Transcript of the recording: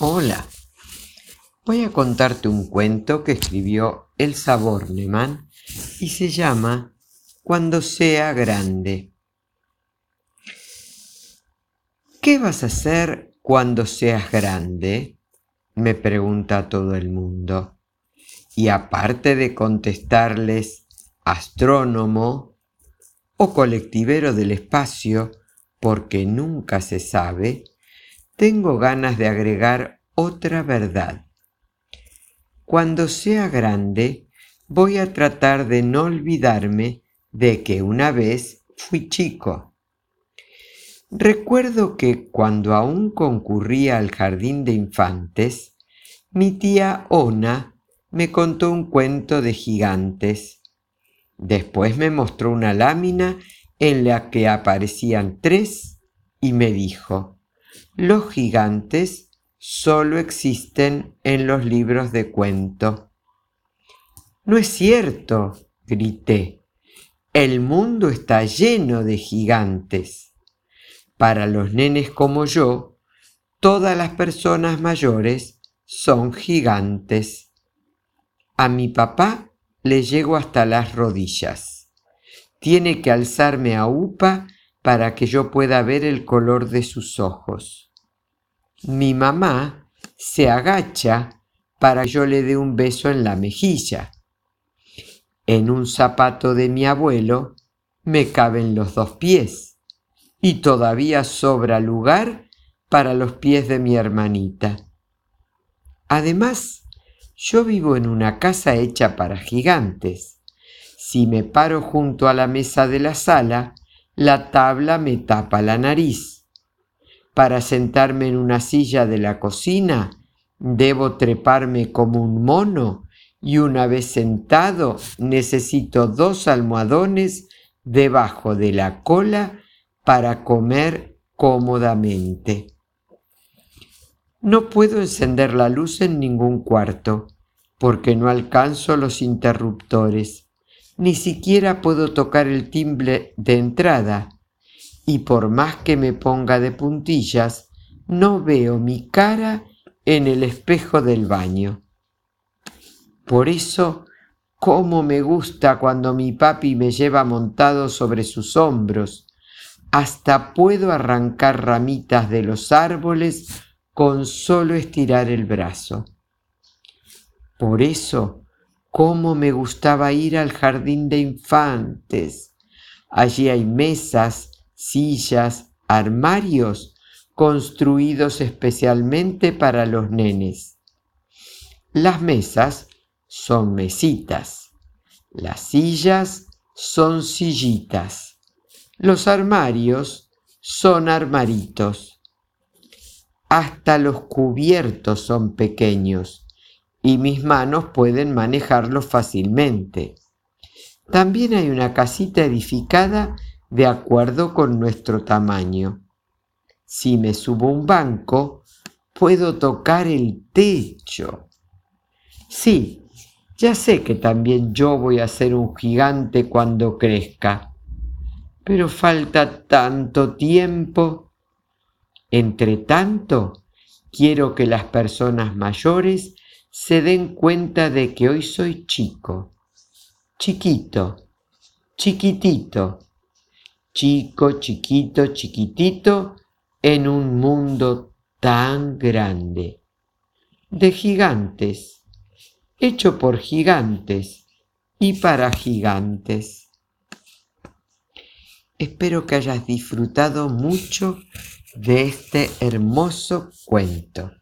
Hola, voy a contarte un cuento que escribió Elsa Bornemann y se llama Cuando sea grande. ¿Qué vas a hacer cuando seas grande? me pregunta todo el mundo. Y aparte de contestarles astrónomo o colectivero del espacio, porque nunca se sabe, tengo ganas de agregar otra verdad. Cuando sea grande, voy a tratar de no olvidarme de que una vez fui chico. Recuerdo que cuando aún concurría al jardín de infantes, mi tía Ona me contó un cuento de gigantes. Después me mostró una lámina en la que aparecían tres y me dijo, los gigantes solo existen en los libros de cuento. No es cierto, grité. El mundo está lleno de gigantes. Para los nenes como yo, todas las personas mayores son gigantes. A mi papá le llego hasta las rodillas tiene que alzarme a upa para que yo pueda ver el color de sus ojos. Mi mamá se agacha para que yo le dé un beso en la mejilla. En un zapato de mi abuelo me caben los dos pies y todavía sobra lugar para los pies de mi hermanita. Además, yo vivo en una casa hecha para gigantes si me paro junto a la mesa de la sala, la tabla me tapa la nariz. Para sentarme en una silla de la cocina, debo treparme como un mono y una vez sentado necesito dos almohadones debajo de la cola para comer cómodamente. No puedo encender la luz en ningún cuarto porque no alcanzo los interruptores ni siquiera puedo tocar el timbre de entrada, y por más que me ponga de puntillas, no veo mi cara en el espejo del baño. Por eso, cómo me gusta cuando mi papi me lleva montado sobre sus hombros, hasta puedo arrancar ramitas de los árboles con solo estirar el brazo. Por eso, cómo me gustaba ir al jardín de infantes. Allí hay mesas, sillas, armarios construidos especialmente para los nenes. Las mesas son mesitas, las sillas son sillitas, los armarios son armaritos. Hasta los cubiertos son pequeños y mis manos pueden manejarlo fácilmente. También hay una casita edificada de acuerdo con nuestro tamaño. Si me subo un banco, puedo tocar el techo. Sí, ya sé que también yo voy a ser un gigante cuando crezca, pero falta tanto tiempo. Entre tanto, quiero que las personas mayores se den cuenta de que hoy soy chico, chiquito, chiquitito, chico, chiquito, chiquitito, en un mundo tan grande, de gigantes, hecho por gigantes y para gigantes. Espero que hayas disfrutado mucho de este hermoso cuento.